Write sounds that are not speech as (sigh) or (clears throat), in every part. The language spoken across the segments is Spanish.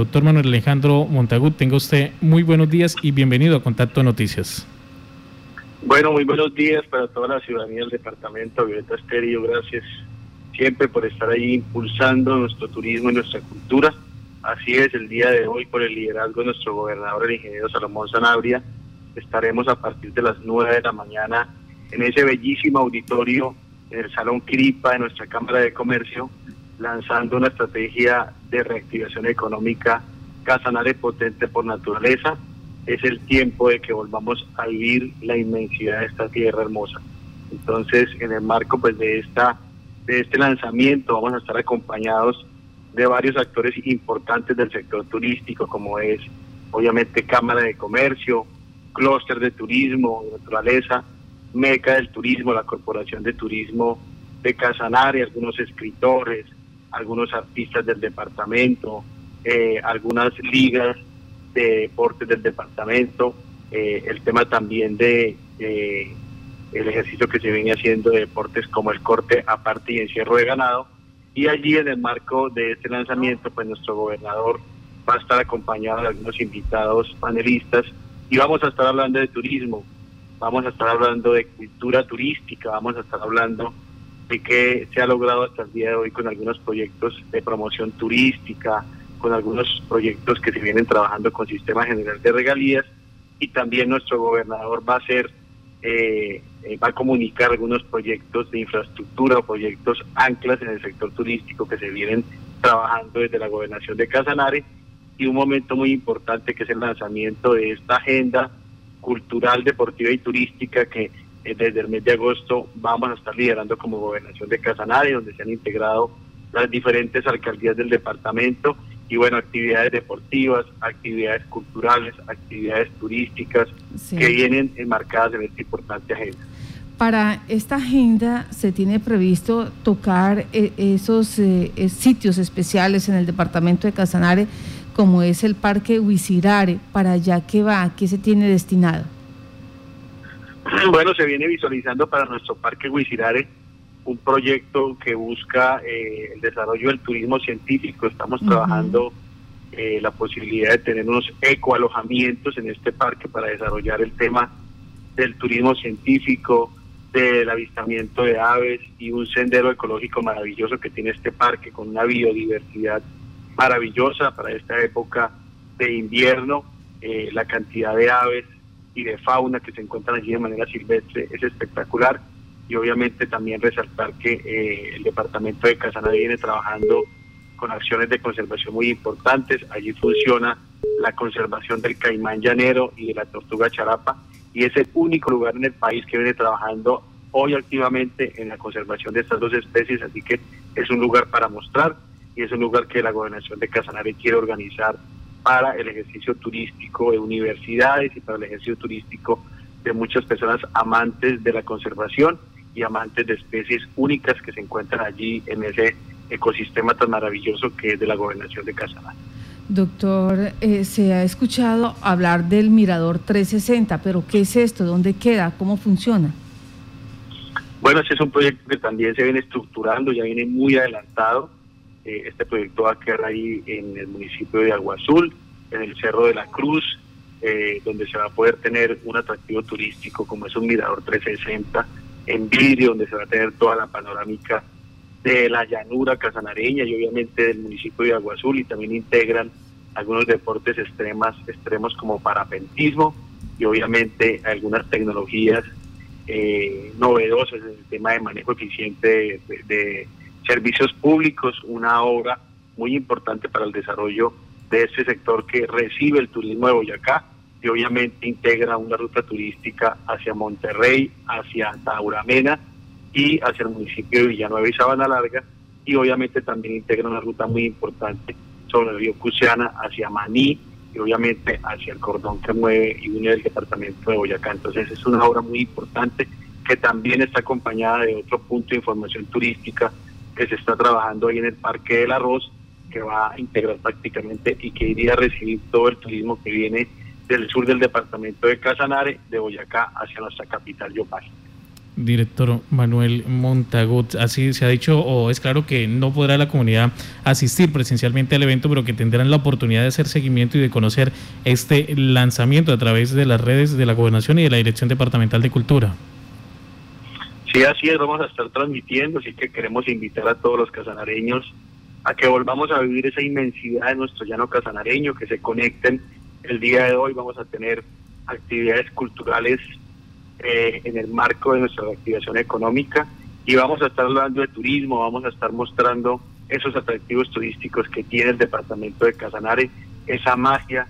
Doctor Manuel Alejandro Montagut, tenga usted muy buenos días y bienvenido a Contacto Noticias. Bueno, muy buenos días para toda la ciudadanía del departamento. Violeta Estéreo, gracias siempre por estar ahí impulsando nuestro turismo y nuestra cultura. Así es, el día de hoy, por el liderazgo de nuestro gobernador, el ingeniero Salomón Sanabria, estaremos a partir de las 9 de la mañana en ese bellísimo auditorio en el Salón Cripa de nuestra Cámara de Comercio, lanzando una estrategia de reactivación económica Casanare potente por naturaleza. Es el tiempo de que volvamos a vivir la inmensidad de esta tierra hermosa. Entonces, en el marco pues de esta de este lanzamiento vamos a estar acompañados de varios actores importantes del sector turístico, como es obviamente Cámara de Comercio, Clúster de Turismo, Naturaleza, Meca del Turismo, la Corporación de Turismo de Casanare, algunos escritores, algunos artistas del departamento, eh, algunas ligas de deportes del departamento, eh, el tema también de el ejercicio que se viene haciendo de deportes como el corte aparte y encierro de ganado. Y allí en el marco de este lanzamiento, pues nuestro gobernador va a estar acompañado de algunos invitados panelistas y vamos a estar hablando de turismo, vamos a estar hablando de cultura turística, vamos a estar hablando de qué se ha logrado hasta el día de hoy con algunos proyectos de promoción turística, con algunos proyectos que se vienen trabajando con Sistema General de Regalías y también nuestro gobernador va a ser eh, eh, va a comunicar algunos proyectos de infraestructura o proyectos anclas en el sector turístico que se vienen trabajando desde la gobernación de Casanare. Y un momento muy importante que es el lanzamiento de esta agenda cultural, deportiva y turística que desde el mes de agosto vamos a estar liderando como gobernación de Casanare, donde se han integrado las diferentes alcaldías del departamento y bueno, actividades deportivas, actividades culturales, actividades turísticas que vienen enmarcadas en esta importante agenda. Para esta agenda se tiene previsto tocar eh, esos eh, sitios especiales en el departamento de Casanare, como es el Parque Huizirare, para allá que va, ¿qué se tiene destinado? (clears throat) Bueno, se viene visualizando para nuestro Parque Huizirare un proyecto que busca eh, el desarrollo del turismo científico. Estamos trabajando eh, la posibilidad de tener unos ecoalojamientos en este parque para desarrollar el tema del turismo científico, del avistamiento de aves y un sendero ecológico maravilloso que tiene este parque con una biodiversidad maravillosa para esta época de invierno. Eh, la cantidad de aves y de fauna que se encuentran allí de manera silvestre es espectacular y obviamente también resaltar que eh, el departamento de Casanare viene trabajando con acciones de conservación muy importantes. Allí funciona la conservación del caimán llanero y de la tortuga charapa y es el único lugar en el país que viene trabajando hoy activamente en la conservación de estas dos especies, así que es un lugar para mostrar y es un lugar que la gobernación de Casanare quiere organizar para el ejercicio turístico de universidades y para el ejercicio turístico de muchas personas amantes de la conservación y amantes de especies únicas que se encuentran allí en ese ecosistema tan maravilloso que es de la gobernación de Casanare. Doctor, eh, se ha escuchado hablar del Mirador 360, pero ¿qué es esto? ¿Dónde queda? ¿Cómo funciona? Bueno, ese es un proyecto que también se viene estructurando, ya viene muy adelantado. Eh, este proyecto va a quedar ahí en el municipio de Agua Azul, en el Cerro de la Cruz, eh, donde se va a poder tener un atractivo turístico como es un Mirador 360 en vídeo, donde se va a tener toda la panorámica de la llanura casanareña y obviamente del municipio de Agua Azul y también integran algunos deportes extremas, extremos como parapentismo y obviamente algunas tecnologías eh, novedosas en el tema de manejo eficiente de, servicios públicos, una obra muy importante para el desarrollo de este sector que recibe el turismo de Boyacá y obviamente integra una ruta turística hacia Monterrey, hacia Tauramena y hacia el municipio de Villanueva y Sabana Larga y obviamente también integra una ruta muy importante sobre el río Cusiana hacia Maní y obviamente hacia el cordón que mueve y une el departamento de Boyacá. Entonces es una obra muy importante que también está acompañada de otro punto de información turística que se está trabajando ahí en el Parque del Arroz, que va a integrar prácticamente y que iría a recibir todo el turismo que viene del sur del departamento de Casanare, de Boyacá, hacia nuestra capital, Yopal. Director Manuel Montagut, así se ha dicho o es claro que no podrá la comunidad asistir presencialmente al evento, pero que tendrán la oportunidad de hacer seguimiento y de conocer este lanzamiento a través de las redes de la Gobernación y de la Dirección Departamental de Cultura. Sí, así es, vamos a estar transmitiendo, así que queremos invitar a todos los casanareños a que volvamos a vivir esa inmensidad de nuestro llano casanareño, que se conecten. El día de hoy vamos a tener actividades culturales eh, en el marco de nuestra reactivación económica y vamos a estar hablando de turismo, vamos a estar mostrando esos atractivos turísticos que tiene el departamento de Casanare, esa magia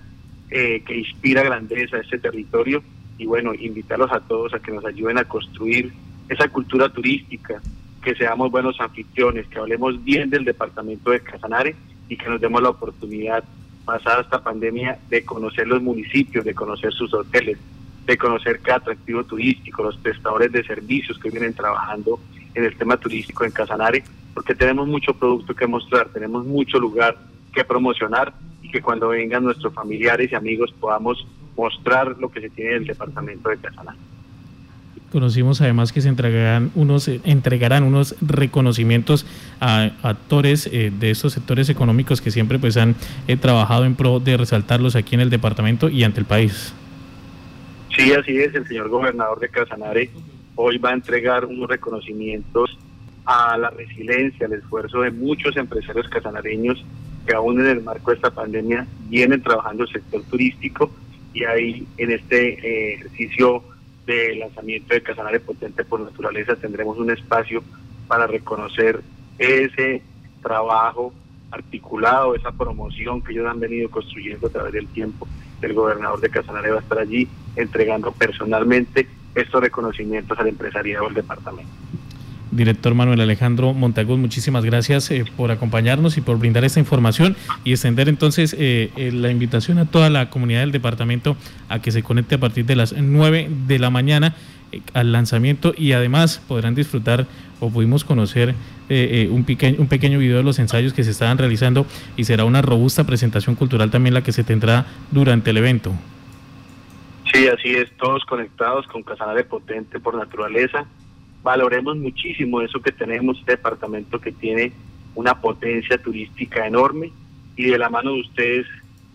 eh, que inspira grandeza a este territorio y bueno, invitarlos a todos a que nos ayuden a construir esa cultura turística, que seamos buenos anfitriones, que hablemos bien del departamento de Casanare y que nos demos la oportunidad, pasada esta pandemia, de conocer los municipios, de conocer sus hoteles, de conocer cada atractivo turístico, los prestadores de servicios que vienen trabajando en el tema turístico en Casanare, porque tenemos mucho producto que mostrar, tenemos mucho lugar que promocionar y que cuando vengan nuestros familiares y amigos podamos mostrar lo que se tiene en el departamento de Casanare. Conocimos además que se entregarán unos, eh, entregarán unos reconocimientos a, actores eh, de estos sectores económicos que siempre pues han eh, trabajado en pro de resaltarlos aquí en el departamento y ante el país. Sí, así es, el señor gobernador de Casanare hoy va a entregar unos reconocimientos a la resiliencia, al esfuerzo de muchos empresarios casanareños que aún en el marco de esta pandemia vienen trabajando el sector turístico y ahí en este ejercicio de lanzamiento de Casanare Potente por Naturaleza tendremos un espacio para reconocer ese trabajo articulado, esa promoción que ellos han venido construyendo a través del tiempo. El gobernador de Casanare va a estar allí entregando personalmente estos reconocimientos al empresariado del departamento. Director Manuel Alejandro Montagut, muchísimas gracias eh, por acompañarnos y por brindar esta información y extender entonces eh, eh, la invitación a toda la comunidad del departamento a que se conecte a partir de las 9 de la mañana al lanzamiento y además podrán disfrutar o pudimos conocer un, pequeño, un pequeño video de los ensayos que se estaban realizando y será una robusta presentación cultural también la que se tendrá durante el evento. Sí, así es, todos conectados con Casanare Potente por naturaleza valoremos muchísimo eso que tenemos, este departamento que tiene una potencia turística enorme y de la mano de ustedes,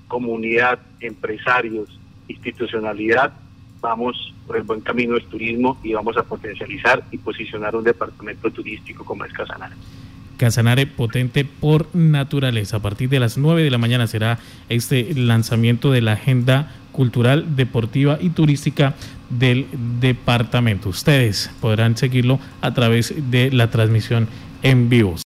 comunidad, empresarios, institucionalidad, vamos por el buen camino del turismo y vamos a potencializar y posicionar un departamento turístico como es Casanare. Casanare potente por naturaleza. A partir de las 9 de la mañana será este lanzamiento de la agenda cultural, deportiva y turística del departamento. Ustedes podrán seguirlo a través de la transmisión en vivo.